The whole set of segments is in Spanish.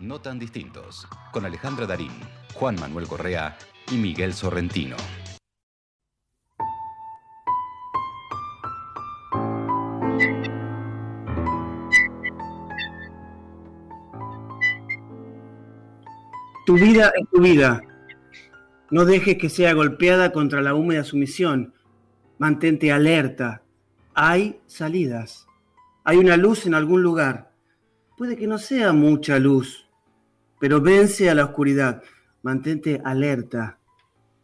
No tan distintos, con Alejandra Darín, Juan Manuel Correa y Miguel Sorrentino. Tu vida es tu vida. No dejes que sea golpeada contra la húmeda sumisión. Mantente alerta. Hay salidas. Hay una luz en algún lugar. Puede que no sea mucha luz, pero vence a la oscuridad. Mantente alerta.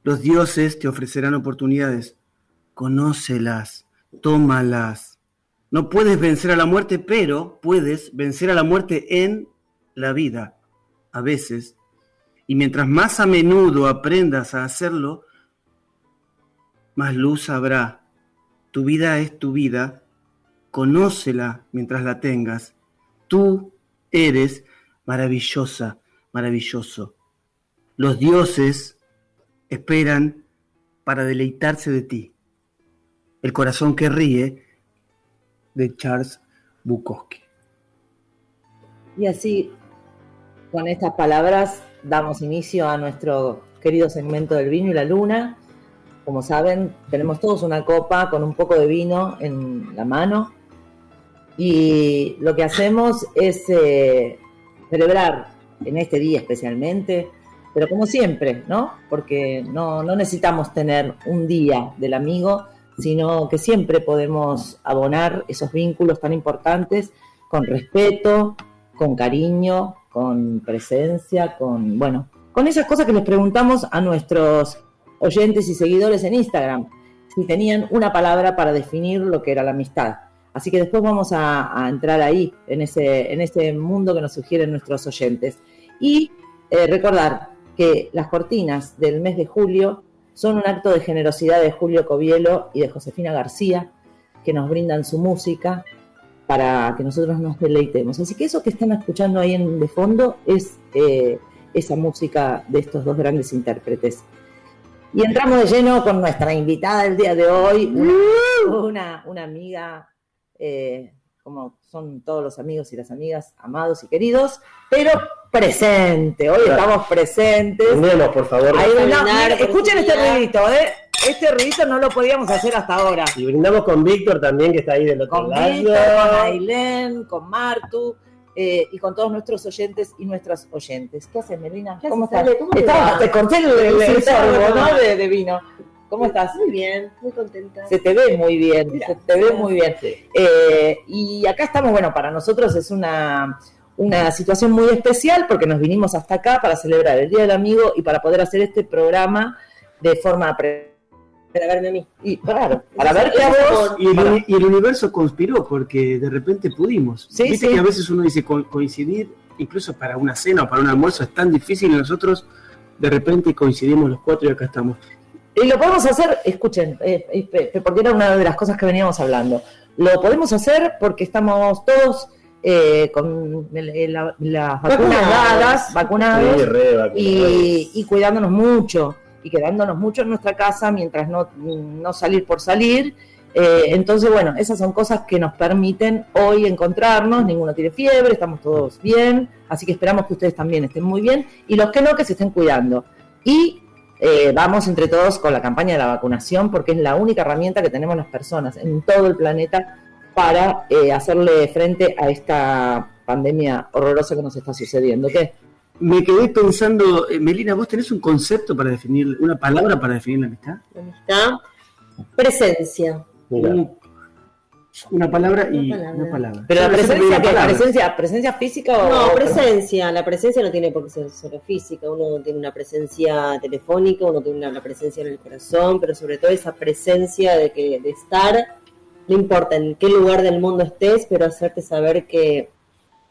Los dioses te ofrecerán oportunidades. Conócelas, tómalas. No puedes vencer a la muerte, pero puedes vencer a la muerte en la vida. A veces. Y mientras más a menudo aprendas a hacerlo, más luz habrá. Tu vida es tu vida. Conócela mientras la tengas. Tú eres maravillosa, maravilloso. Los dioses esperan para deleitarse de ti. El corazón que ríe de Charles Bukowski. Y así, con estas palabras, damos inicio a nuestro querido segmento del vino y la luna. Como saben, tenemos todos una copa con un poco de vino en la mano y lo que hacemos es eh, celebrar en este día especialmente, pero como siempre, ¿no? Porque no, no necesitamos tener un día del amigo, sino que siempre podemos abonar esos vínculos tan importantes con respeto, con cariño, con presencia, con, bueno, con esas cosas que les preguntamos a nuestros oyentes y seguidores en Instagram, si tenían una palabra para definir lo que era la amistad. Así que después vamos a, entrar ahí, en ese, en ese mundo que nos sugieren nuestros oyentes. Y eh, recordar que las cortinas del mes de julio son un acto de generosidad de Julio Covielo y de Josefina García, que nos brindan su música para que nosotros nos deleitemos. Así que eso que están escuchando ahí en de fondo es eh, esa música de estos dos grandes intérpretes. Y entramos de lleno con nuestra invitada del día de hoy, una, amiga eh, como son todos los amigos y las amigas amados y queridos, pero presente. Hoy estamos presentes. por favor. escuchen este ruidito, ¿eh? Este ruidito no lo podíamos hacer hasta ahora. Y brindamos con Víctor también, que está ahí del otro con Víctor, con Ailén, con Martu. Eh, y con todos nuestros oyentes y nuestras oyentes. ¿Qué haces, Melina? ¿Cómo estás? te corté el, ¿no? de vino. ¿Cómo estás? Muy bien, muy contenta. Se te ve muy bien, se te ve muy bien. Eh, y acá estamos, bueno, para nosotros es una, una situación muy especial porque nos vinimos hasta acá para celebrar el Día del Amigo y para poder hacer este programa de forma para verme a mí. Y claro, para verte a vos. Y el, y el, universo conspiró porque de repente pudimos. Sí, Viste que a veces uno dice coincidir, incluso para una cena o para un almuerzo, es tan difícil y nosotros de repente coincidimos los cuatro y acá estamos. Y lo podemos hacer, escuchen, eh, eh, porque era una de las cosas que veníamos hablando. Lo podemos hacer porque estamos todos eh, con las vacunas dadas, vacunados y, cuidándonos mucho y quedándonos mucho en nuestra casa mientras no, no salir por salir. entonces, bueno, esas son cosas que nos permiten hoy encontrarnos, ninguno tiene fiebre, estamos todos bien, así que esperamos que ustedes también estén muy bien y los que no, que se estén cuidando. Y eh, vamos entre todos con la campaña de la vacunación porque es la única herramienta que tenemos las personas en todo el planeta para eh, hacerle frente a esta pandemia horrorosa que nos está sucediendo. ¿Qué? Me quedé pensando, eh, Melina, ¿vos tenés un concepto para definir, una palabra para definir la amistad? La amistad, presencia. Una palabra y una palabra. Pero la presencia, presencia, presencia física o no presencia. La presencia no tiene por qué ser solo física. Uno tiene una presencia telefónica, uno tiene una, presencia en el corazón, pero sobre todo esa presencia de que de estar, no importa en qué lugar del mundo estés, pero hacerte saber que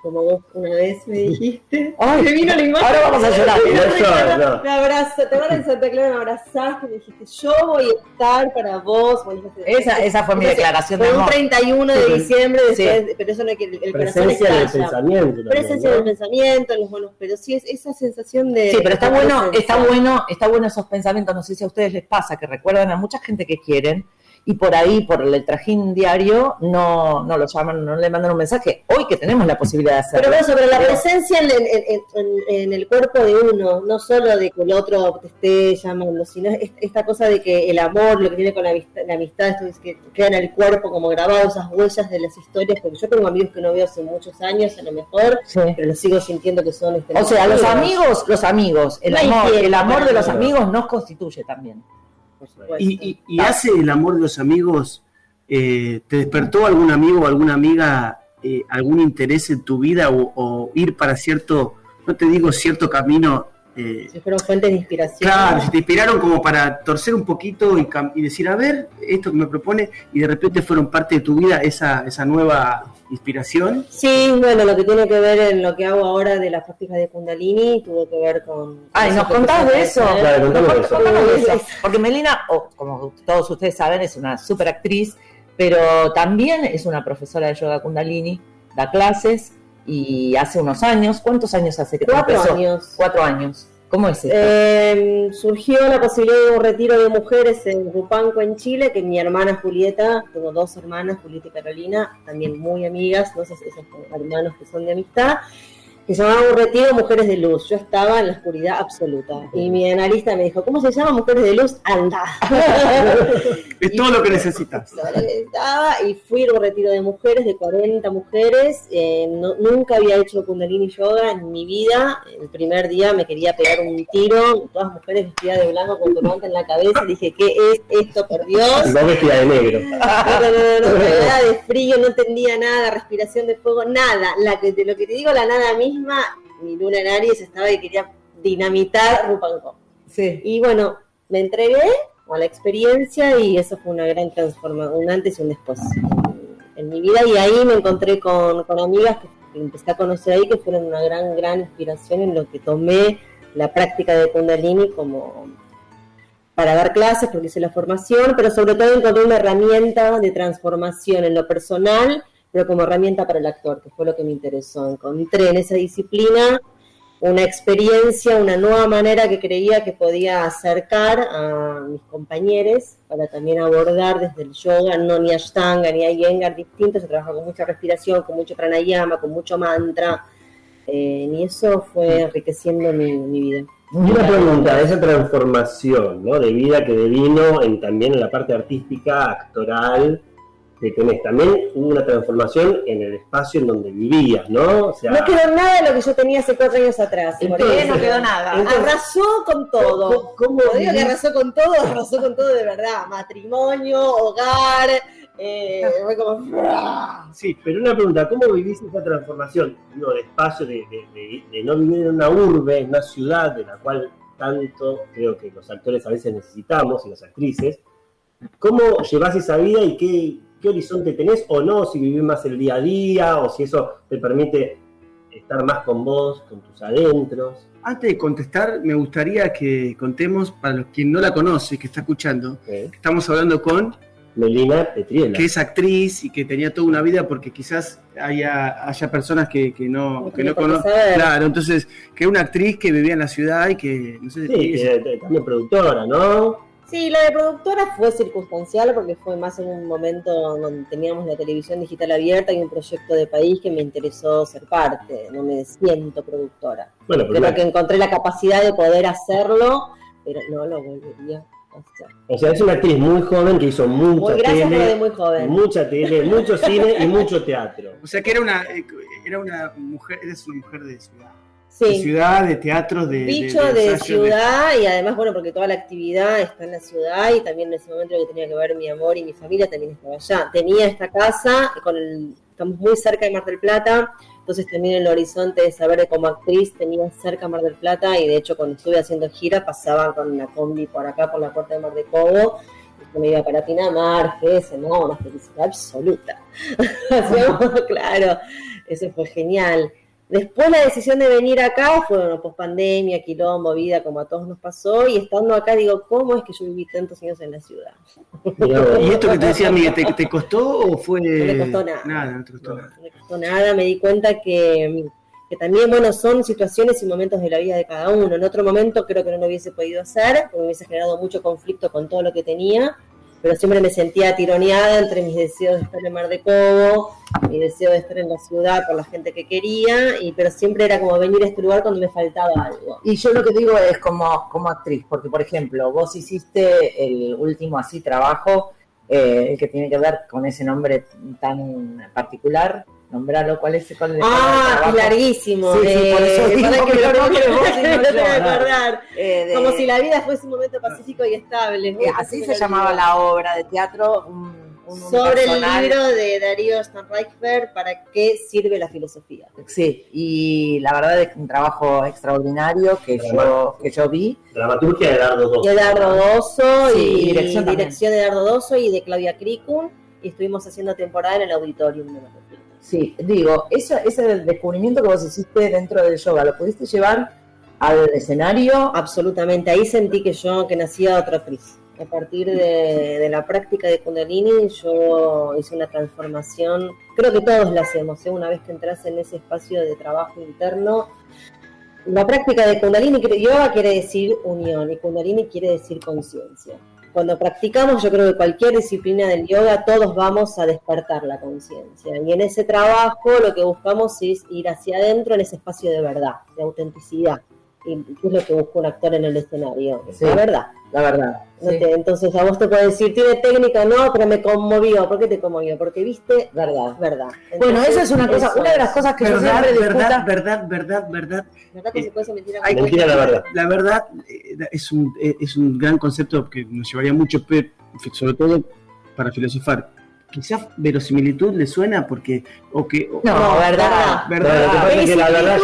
como vos una vez me dijiste. Ay, me vino la imagen. Ahora vamos a llorar. Me abrazaste, te van en Santa Clara, me abrazaste, me dijiste, yo voy a estar para vos. Esa, esa fue mi declaración de amor. Fue un 31 de diciembre, después, pero eso no es que el, Presencia del pensamiento. Presencia del pensamiento, los buenos, pero sí es esa sensación de. Sí, pero está bueno, está bueno, está bueno esos pensamientos. No sé si a ustedes les pasa que recuerdan a mucha gente que quieren y por ahí, por el trajín diario, no, no lo llaman, no le mandan un mensaje. Hoy que tenemos la posibilidad de hacerlo. Pero bueno, sobre la presencia en, en- en- en- el cuerpo de uno, no solo de que el otro te esté llamando, sino es- esta cosa de que el amor, lo que tiene con la amistad, la amistad esto es que queda en el cuerpo como grabado esas huellas de las historias, porque yo tengo amigos que no veo hace muchos años, a lo mejor, Sí. pero los sigo sintiendo que son este, O sea, los amigos, los amigos, el No amor, el amor de los amigos nos constituye también. Por supuesto. ¿Y, y- y hace el amor de los amigos? eh, ¿Te despertó algún amigo o alguna amiga eh, algún interés en tu vida o, o ir para cierto, no te digo cierto camino? Eh, si fueron fuentes de inspiración. Claro, si te inspiraron como para torcer un poquito y, y decir, a ver, esto que me propone, y de repente fueron parte de tu vida esa, esa nueva inspiración. Sí, bueno, lo que tiene que ver en lo que hago ahora de las prácticas de Kundalini tuvo que ver con... Ay, ¿nos contás de eso? Claro, contame de eso. Contanos eso. Porque Melina, o como todos ustedes saben, es una super actriz, pero también es una profesora de yoga kundalini, da clases y hace unos años, ¿cuántos años hace que Cuatro empezó? años. Cuatro años. ¿Cómo es esto? Eh, surgió la posibilidad de un retiro de mujeres en Rupanco, en Chile, que mi hermana Julieta, tengo dos hermanas, Julieta y Carolina, también muy amigas, ¿no? esos, esos hermanos que son de amistad, que se llamaba un retiro Mujeres de Luz. Yo estaba en la oscuridad absoluta. Y mi analista me dijo, ¿cómo se llama Mujeres de Luz? Anda. Es todo lo que necesitas. Lo necesitaba y fui a un retiro de mujeres, de 40 mujeres. eh, no- nunca había hecho Kundalini Yoga en mi vida. El primer día me quería pegar un tiro, todas mujeres vestidas de blanco con turbante en la cabeza. Dije, ¿qué es esto, por Dios? Y vos vestida de negro. No, no, no, no, nada de frío, no entendía nada, respiración de fuego, nada. La que, de lo que te digo, la nada misma, mi luna en Aries estaba que quería dinamitar Rupanco. Sí. Y bueno, me entregué a la experiencia y eso fue una gran transformación, un antes y un después en, mi vida. Y ahí me encontré con, con amigas que, que empecé a conocer ahí, que fueron una gran, gran inspiración en lo que tomé la práctica de Kundalini como para dar clases, porque hice la formación, pero sobre todo encontré una herramienta de transformación en lo personal, pero como herramienta para el actor, que fue lo que me interesó. Encontré en esa disciplina una experiencia, una nueva manera que creía que podía acercar a mis compañeros para también abordar desde el yoga, no ni ashtanga ni iyengar distinto, se trabaja con mucha respiración, con mucho pranayama, con mucho mantra, eh, y eso fue enriqueciendo mi, vida. Una pregunta, esa transformación ¿no? de vida que devino en, también en la parte artística, actoral, que tenés, también hubo una transformación en el espacio en donde vivías, ¿no? O sea, No quedó nada de lo que yo tenía hace cuatro años atrás. por Entonces, no quedó nada. entonces- arrasó con todo. ¿Cómo- cómo digo que arrasó con todo, arrasó con todo de verdad. Matrimonio, hogar, eh, fue como... Sí, Pero una pregunta, ¿cómo vivís esa transformación digo, de espacio, de, de- de- de no vivir en una urbe, en una ciudad de la cual tanto creo que los actores a veces necesitamos y las actrices? ¿Cómo llevas esa vida y qué, qué horizonte tenés o no? Si vivís más el día a día o si eso te permite estar más con vos, con tus adentros. antes de contestar, me gustaría que contemos, para los quien no la conoce, que está escuchando, ¿eh? que estamos hablando con, Melina Petriela. que es actriz y que tenía toda una vida, porque quizás haya, haya personas que, que no, que no conocen. Claro, entonces, que una actriz que vivía en la ciudad y que, no sé, Sí, que, eh, también productora, ¿no? Sí, la de productora fue circunstancial porque fue más en un momento donde teníamos la televisión digital abierta y un proyecto de país que me interesó ser parte. No me siento productora. Bueno, Creo que encontré la capacidad de poder hacerlo, pero no lo volvería a hacer. o sea, es una actriz muy joven que hizo mucha Muy gracias, pero de tele, muy joven. mucha tele, mucho cine y mucho teatro. O sea que era una, eh, era una mujer, eres una mujer de ciudad. De ciudad, de teatro, de. bicho de, ciudad y además, bueno, porque toda la actividad está en la ciudad y también en ese momento lo que tenía que ver mi amor y mi familia también estaba allá. Tenía esta casa, con el, estamos muy cerca de Mar del Plata, entonces también el horizonte de saber de como actriz tenía cerca Mar del Plata y de hecho cuando estuve haciendo gira pasaba con la combi por acá, por la puerta de Mar de Cobo. Me iba para Pinamar, Gese, no, una felicidad absoluta. Claro, eso fue genial. Después la decisión de venir acá fue, bueno, post pandemia, quilombo, vida, como a todos nos pasó, y estando acá digo, ¿cómo es que yo viví tantos años en la ciudad? ¿Y esto que te decía Miguel, ¿te, te costó o fue.? No me costó nada. Nada, no te costó No. nada. No me costó nada, me di cuenta que, que también, bueno, son situaciones y momentos de la vida de cada uno. En otro momento creo que no lo hubiese podido hacer, porque me hubiese generado mucho conflicto con todo lo que tenía, pero siempre me sentía tironeada entre mis deseos de estar en Mar de Cobo, mi deseo de estar en la ciudad por la gente que quería, y pero siempre era como venir a este lugar cuando me faltaba algo. Y yo lo que digo es como, como actriz, porque por ejemplo, vos hiciste el último así trabajo, eh, el que tiene que ver con ese nombre tan particular, nombralo, ¿cuál es? Cuál es ah, es larguísimo. Sí, sí, por eso digo que lo no no te voy a acordar. Eh, de- Como si la vida fuese un momento pacífico y estable. eh, así se llamaba la obra de teatro. un- un Sobre el libro de Darío Stanreichberg, ¿para qué sirve la filosofía? Sí, y la verdad es que un trabajo extraordinario que yo, que yo vi. Dramaturgia de Dardo De 2. Eduardo Dosso Sí, y y dirección de Eduardo Dosso y de Claudia Cricun. Y estuvimos haciendo temporada en el auditorium de. Sí, digo, eso, ese descubrimiento que vos hiciste dentro del yoga, ¿lo pudiste llevar al escenario? Absolutamente, ahí sentí que yo, que nacía otra actriz. A partir de, de la práctica de Kundalini, yo hice una transformación, creo que todos la hacemos, ¿eh? una vez que entras en ese espacio de trabajo interno. La práctica de Kundalini, yoga quiere decir unión y Kundalini quiere decir conciencia. Cuando practicamos, yo creo que cualquier disciplina del yoga, todos vamos a despertar la conciencia. Y en ese trabajo lo que buscamos es ir hacia adentro en ese espacio de verdad, de autenticidad. Y es lo que busca un actor en el escenario, Sí. la verdad. La verdad. Sí, entonces a vos te puede decir, tiene técnica, no, pero me conmovió. ¿Por qué te conmovió? Porque viste verdad. verdad. Bueno, esa es una cosa, eso una de las cosas que yo Verdad, siempre verdad, discuta. verdad, verdad, verdad. ¿Verdad, consecuencia, mentira, Hay- Mentira la verdad. La verdad eh, es un, eh, es un gran concepto que nos llevaría mucho, sobre todo para filosofar. Quizás verosimilitud le suena porque. O que, o- No, No, verdad. verdad. No, lo que pasa es que la verdad yo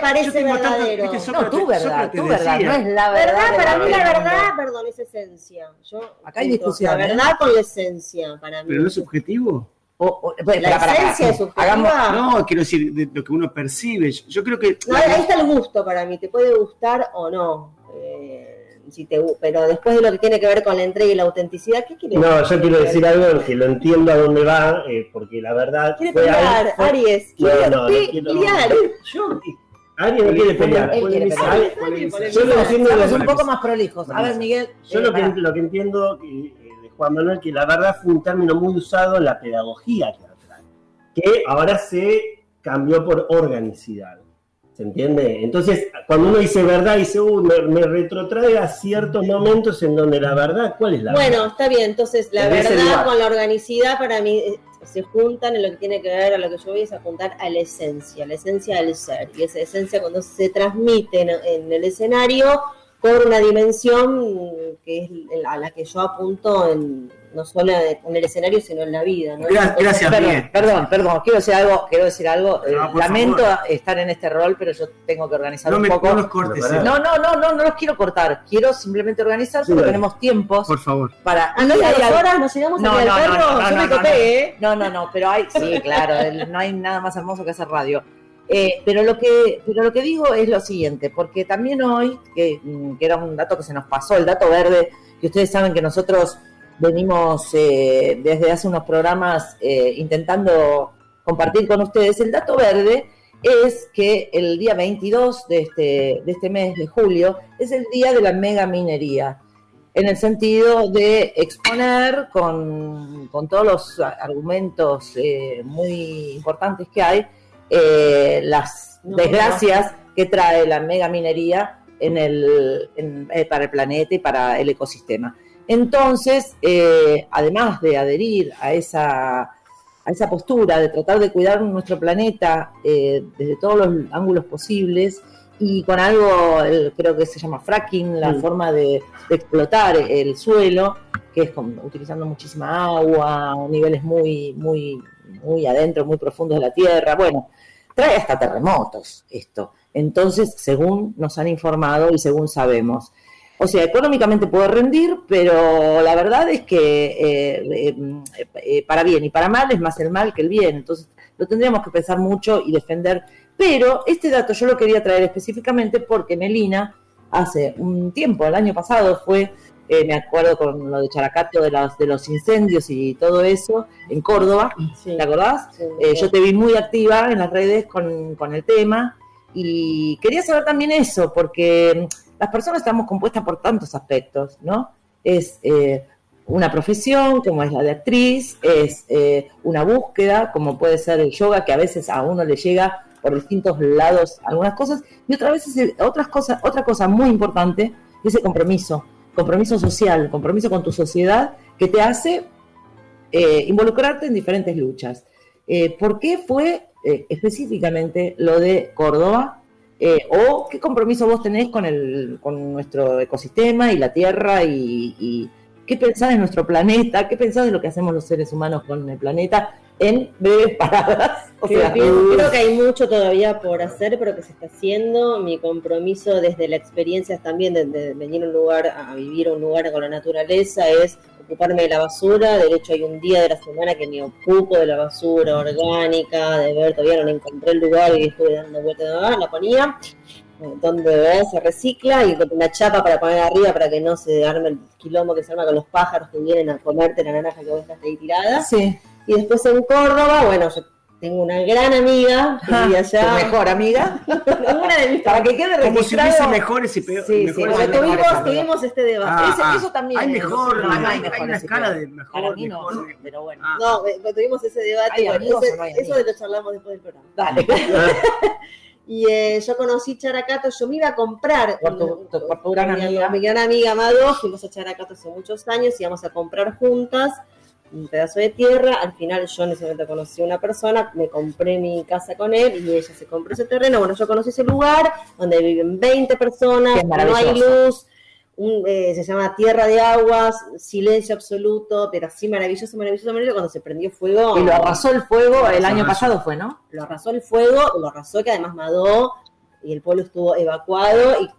parece tanto- verdadero. No, tu verdad, Sócrates tu verdad, decía- no es la verdad. ¿Verdad? Para mí la verdad, perdón, es esencia. Yo, Acá hay discusión, La ¿eh? verdad con la esencia, para mí. Pero no es subjetivo. O- o- la para, para, esencia para. es subjetiva. Hagamos- No, quiero decir, de lo que uno percibe. Yo creo que. No, ahí está el gusto para mí, te puede gustar o no. eh, si te, gu- pero después de lo que tiene que ver con la entrega y la autenticidad, ¿qué quiere No, yo quiero decir algo que lo entiendo a dónde va, eh, porque la verdad. Quiere fue pelear, fue- Aries. No, Quiere no, no pelear. Yo, Ari no quiere pelear. Él quiere pelear. ¿Sabe? Polemizar. Yo lo entiendo de- un poco más prolijos. A ver, Miguel. Yo eh, lo que, pará. lo que entiendo eh, de Juan Manuel, que la verdad fue un término muy usado en la pedagogía teatral, que ahora se cambió por organicidad. ¿Se entiende? Entonces, cuando uno dice verdad, dice, uh, me, me retrotrae a ciertos momentos en donde la verdad, ¿cuál es la Bueno, verdad? está bien, entonces la verdad con la organicidad para mí eh, se juntan en lo que tiene que ver a lo que yo voy es apuntar a la esencia, la esencia del ser. Y esa esencia cuando se transmite en, en el escenario cobra una dimensión que es a la que yo apunto en, no solo en el escenario, sino en la vida. ¿no? Gra- Gracias, Perdón, Miguel. perdón, perdón, quiero decir algo, quiero decir algo. eh, No, por lamento favor. estar en este rol, pero yo tengo que organizar No, un me, poco. no nos cortes. Eh. No, no, no, no, no los quiero cortar. Quiero simplemente organizar Sí, porque dale. tenemos tiempos Por favor. para. Ah, no, hay horas nos llegamos No, a no, perro, no, yo no, me no, copé, no. ¿eh? No, no, no, pero hay, sí, claro, el- no hay nada más hermoso que hacer radio. Eh, pero lo que, pero lo que digo es lo siguiente, porque también hoy, que, mm, que era un dato que se nos pasó, el dato verde, que ustedes saben que nosotros venimos eh, desde hace unos programas eh, intentando compartir con ustedes, el dato verde es que el día 22 de este, de este mes de julio es el día de la mega minería en el sentido de exponer con, con todos los argumentos eh, muy importantes que hay eh, las No, desgracias que trae la mega minería en el, en- para el planeta y para el ecosistema. Entonces, eh, además de adherir a esa, a esa postura de tratar de cuidar nuestro planeta eh, desde todos los ángulos posibles y con algo, el- creo que se llama fracking, la Mm. forma de, de explotar el suelo, que es con- utilizando muchísima agua, niveles muy, muy, muy adentro, muy profundos de la tierra. Bueno, trae hasta terremotos esto. Entonces, según nos han informado y según sabemos. O sea, económicamente puede rendir, pero la verdad es que eh, eh, eh, para bien y para mal es más el mal que el bien. Entonces, lo tendríamos que pensar mucho y defender. Pero este dato yo lo quería traer específicamente porque Melina, hace un tiempo, el año pasado fue, eh, me acuerdo con lo de Characato, de los, de los incendios y todo eso, en Córdoba, Sí. ¿te acordás? Sí, Eh, yo te vi muy activa en las redes con, con el tema y quería saber también eso, porque las personas estamos compuestas por tantos aspectos, ¿no? Es eh, una profesión, como es la de actriz, es eh, una búsqueda, como puede ser el yoga, que a veces a uno le llega por distintos lados algunas cosas, y otras veces otras cosas, otra cosa muy importante es el compromiso, compromiso social, compromiso con tu sociedad, que te hace eh, involucrarte en diferentes luchas. ¿Por qué fue específicamente lo de Córdoba? ¿O qué compromiso vos tenés con, el, con nuestro ecosistema y la tierra y, qué pensás de nuestro planeta, qué pensás de lo que hacemos los seres humanos con el planeta en breves palabras. creo que hay mucho todavía por hacer, pero que se está haciendo. Mi compromiso desde la experiencia también de, venir a un lugar, a vivir a un lugar con la naturaleza, es ocuparme de la basura. De hecho, hay un día de la semana que me ocupo de la basura orgánica, de ver, todavía no encontré el lugar y estuve dando vueltas, la ponía eh, donde se recicla y una chapa para poner arriba para que no se arme el quilombo que se arma con los pájaros que vienen a comerte la naranja que vos estás ahí tirada. Sí. Y después en Córdoba, bueno, yo tengo una gran amiga que allá. mejor amiga? una de mis Para que quede registrado. Como si hubiese mejores y peores. Sí, sí. Bueno, tuvimos, tuvimos, este debate. Ah, eso, también. Hay mejor, no, hay, hay, hay, una escala de mejor. Para mí no, mejor, pero bueno. Ah. No, tuvimos ese debate. Eso, no eso de lo charlamos después del programa. Dale. y eh, yo conocí Characato, yo me iba a comprar por tu, por tu gran mi, amiga. mi gran amiga Amado, fuimos a Characato hace muchos años, íbamos a comprar juntas un pedazo de tierra. Al final yo en ese momento conocí a una persona, me compré mi casa con él y ella se compró ese terreno. Bueno, yo conocí ese lugar donde viven 20 personas, no hay luz. Eh, se llama Tierra de Aguas, silencio absoluto, pero así maravilloso, maravilloso, maravilloso, cuando se prendió fuego. Y lo arrasó el fuego el año pasado fue, ¿no? Lo arrasó el fuego, lo arrasó que además Madó y el pueblo estuvo evacuado y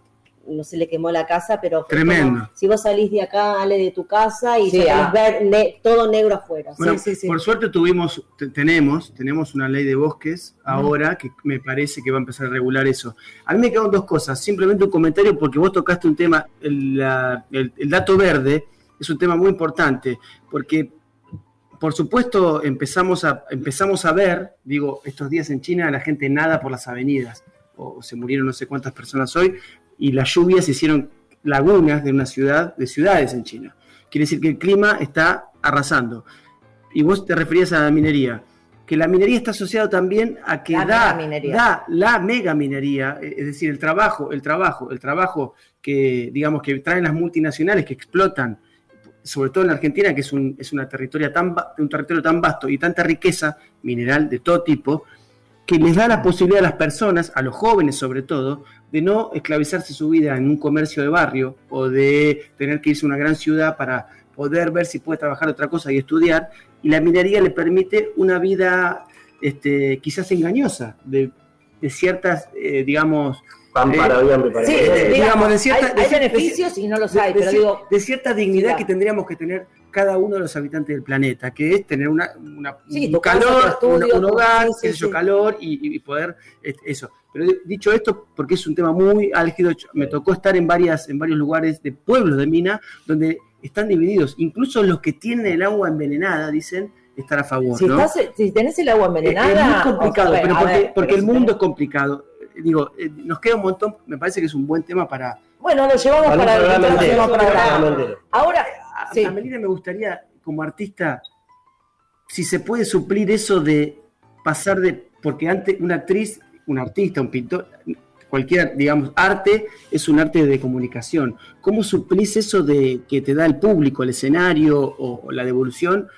no se le quemó la casa, pero Tremendo. si vos salís de acá, Ale, de tu casa y sí, ah. ver todo negro afuera. Bueno, sí, sí, por suerte tuvimos, tenemos, tenemos una ley de bosques ahora que me parece que va a empezar a regular eso. A mí me quedan dos cosas, simplemente un comentario porque vos tocaste un tema, el, el dato verde es un tema muy importante, porque por supuesto empezamos a, empezamos a ver, digo, estos días en China la gente nada por las avenidas, o se murieron no sé cuántas personas hoy, y las lluvias hicieron lagunas de una ciudad, de ciudades en China. Quiere decir que el clima está arrasando. Y vos te referías a la minería, que la minería está asociada también a que la da, da la mega minería, es decir, el trabajo, el trabajo, el trabajo que, digamos, que traen las multinacionales que explotan, sobre todo en Argentina, que es un, es una territorio tan, un territorio tan vasto y tanta riqueza mineral de todo tipo, que les da la posibilidad a las personas, a los jóvenes sobre todo, de no esclavizarse su vida en un comercio de barrio o de tener que irse a una gran ciudad para poder ver si puede trabajar otra cosa y estudiar. Y la minería le permite una vida este, quizás engañosa de, de ciertas, eh, digamos... Pan para bien, para Sí, eh, digamos, de cierta- hay, beneficios y no los de, hay, de pero digo, de cierta dignidad Sí, que tendríamos que tener cada uno de los habitantes del planeta, que es tener una, una- Sí, un calor, estudio, un, hogar, sí, sí. calor y, y poder este, eso. Pero dicho esto, porque es un tema muy álgido, me tocó estar en varias, en varios lugares de pueblos de Mina donde están divididos. Incluso los que tienen el agua envenenada dicen estar a favor. si, ¿no? estás, si tenés el agua envenenada... es muy complicado, pero porque, ver, porque pero el mundo tenés- es complicado. Eh, Digo, eh, nos queda un montón, me parece que es un buen tema para, Bueno, lo llevamos Para el. Ahora, A, Sí. a Melina me gustaría, como artista, si se puede suplir eso de pasar de. Porque antes una actriz, un artista, un pintor, cualquier, digamos, arte es un arte de comunicación. ¿Cómo suplís eso de que te da el público, el escenario o, o la devolución,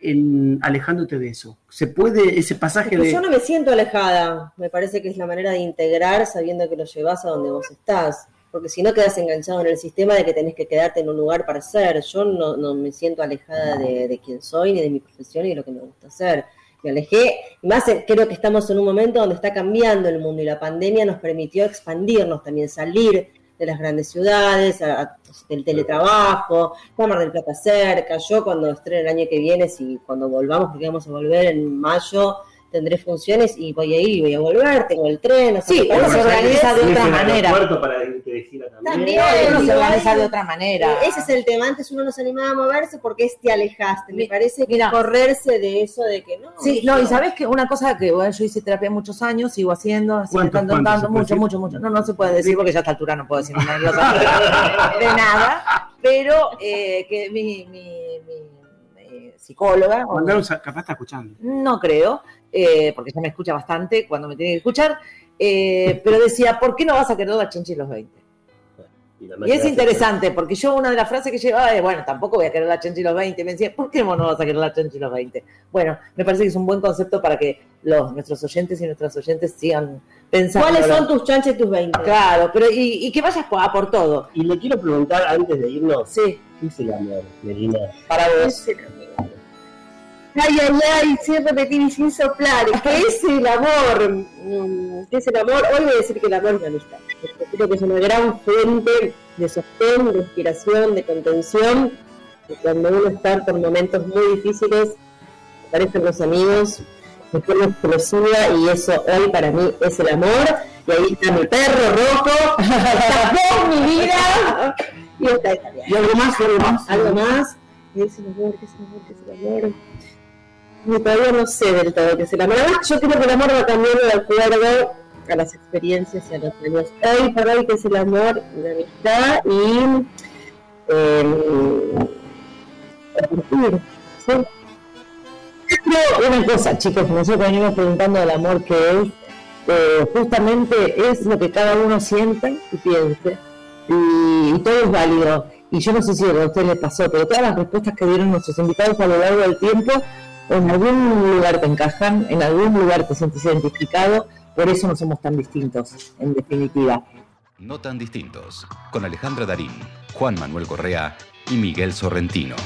en, alejándote de eso? ¿Se puede ese pasaje de. yo no me siento alejada. Me parece que es la manera de integrar sabiendo que lo llevas a donde vos estás. Porque si no quedas enganchado en el sistema de que tenés que quedarte en un lugar para hacer. Yo no, no me siento alejada de, de quién soy, ni de mi profesión, ni de lo que me gusta hacer. Me alejé, más eh, creo que estamos en un momento donde está cambiando el mundo y la pandemia nos permitió expandirnos también, salir de las grandes ciudades, a- a- del teletrabajo, Cámara del Plata cerca. Yo cuando estrene el año que viene, si cuando volvamos, porque vamos a volver en mayo, tendré funciones y voy a ir y voy a volver, tengo el tren. o sea, Sí, uno se organiza de otra manera. para también. También. uno se organiza de otra manera. Ese es el tema. Antes uno no se animaba a moverse porque es te alejaste. Me parece que correrse de eso de que no. Sí, no, y sabes que una cosa que bueno, yo hice terapia muchos años, sigo haciendo, así de ¿Cuántos, tanto tanto, mucho, mucho, mucho. No, no se puede decir porque ya a esta altura no puedo decir nada de nada. pero eh, que mi, mi- mi, psicóloga, capaz está escuchando. no creo, eh, porque ella me escucha bastante cuando me tiene que escuchar, eh, pero decía, ¿por qué no vas a querer la chenchi los 20? Y, es interesante, porque yo una de las frases que llevaba es, bueno, tampoco voy a querer la chenchi los 20. Me decía, ¿por qué vos no vas a querer la chenchi los 20? Bueno, me parece que es un buen concepto para que los, nuestros oyentes y nuestras oyentes sigan pensando. ¿Cuáles son tus chanches y tus 20? Claro, pero y, y que vayas a, a por todo. Y le quiero preguntar antes de irnos, Sí, ¿qué es el amor, Melina? para vos. Ay, ay, ay, sin repetir y sin soplar. ¿Qué es el amor? Mm, ¿Qué es el amor? Hoy voy a decir que el amor es la amistad. Creo que es una gran fuente de sostén, de inspiración, de contención. Y cuando uno está por momentos muy difíciles, aparecen los amigos de forma explosiva y eso hoy para mí es el amor. Y ahí está mi perro rojo, está mi vida. Y está italiano. ¿Y algo más? ¿Algo más? ¿Algo más? ¿Qué es el amor? ¿Qué es el amor? ¿Qué es el amor? Y todavía no sé del todo qué es el amor. Yo creo que el amor va cambiando de acuerdo a las experiencias y a los años. Hoy por hoy, que es el amor, la amistad y. Eh, ¿sí? Una cosa, chicos, nosotros venimos preguntando del amor que es, eh, justamente es lo que cada uno siente y piense. Y, y todo es válido. Y yo no sé si a usted le pasó, pero todas las respuestas que dieron nuestros invitados a lo largo del tiempo, en algún lugar te encajan, en algún lugar te sientes identificado, por eso no somos tan distintos, en definitiva. No tan distintos, con Alejandra Darín, Juan Manuel Correa y Miguel Sorrentino.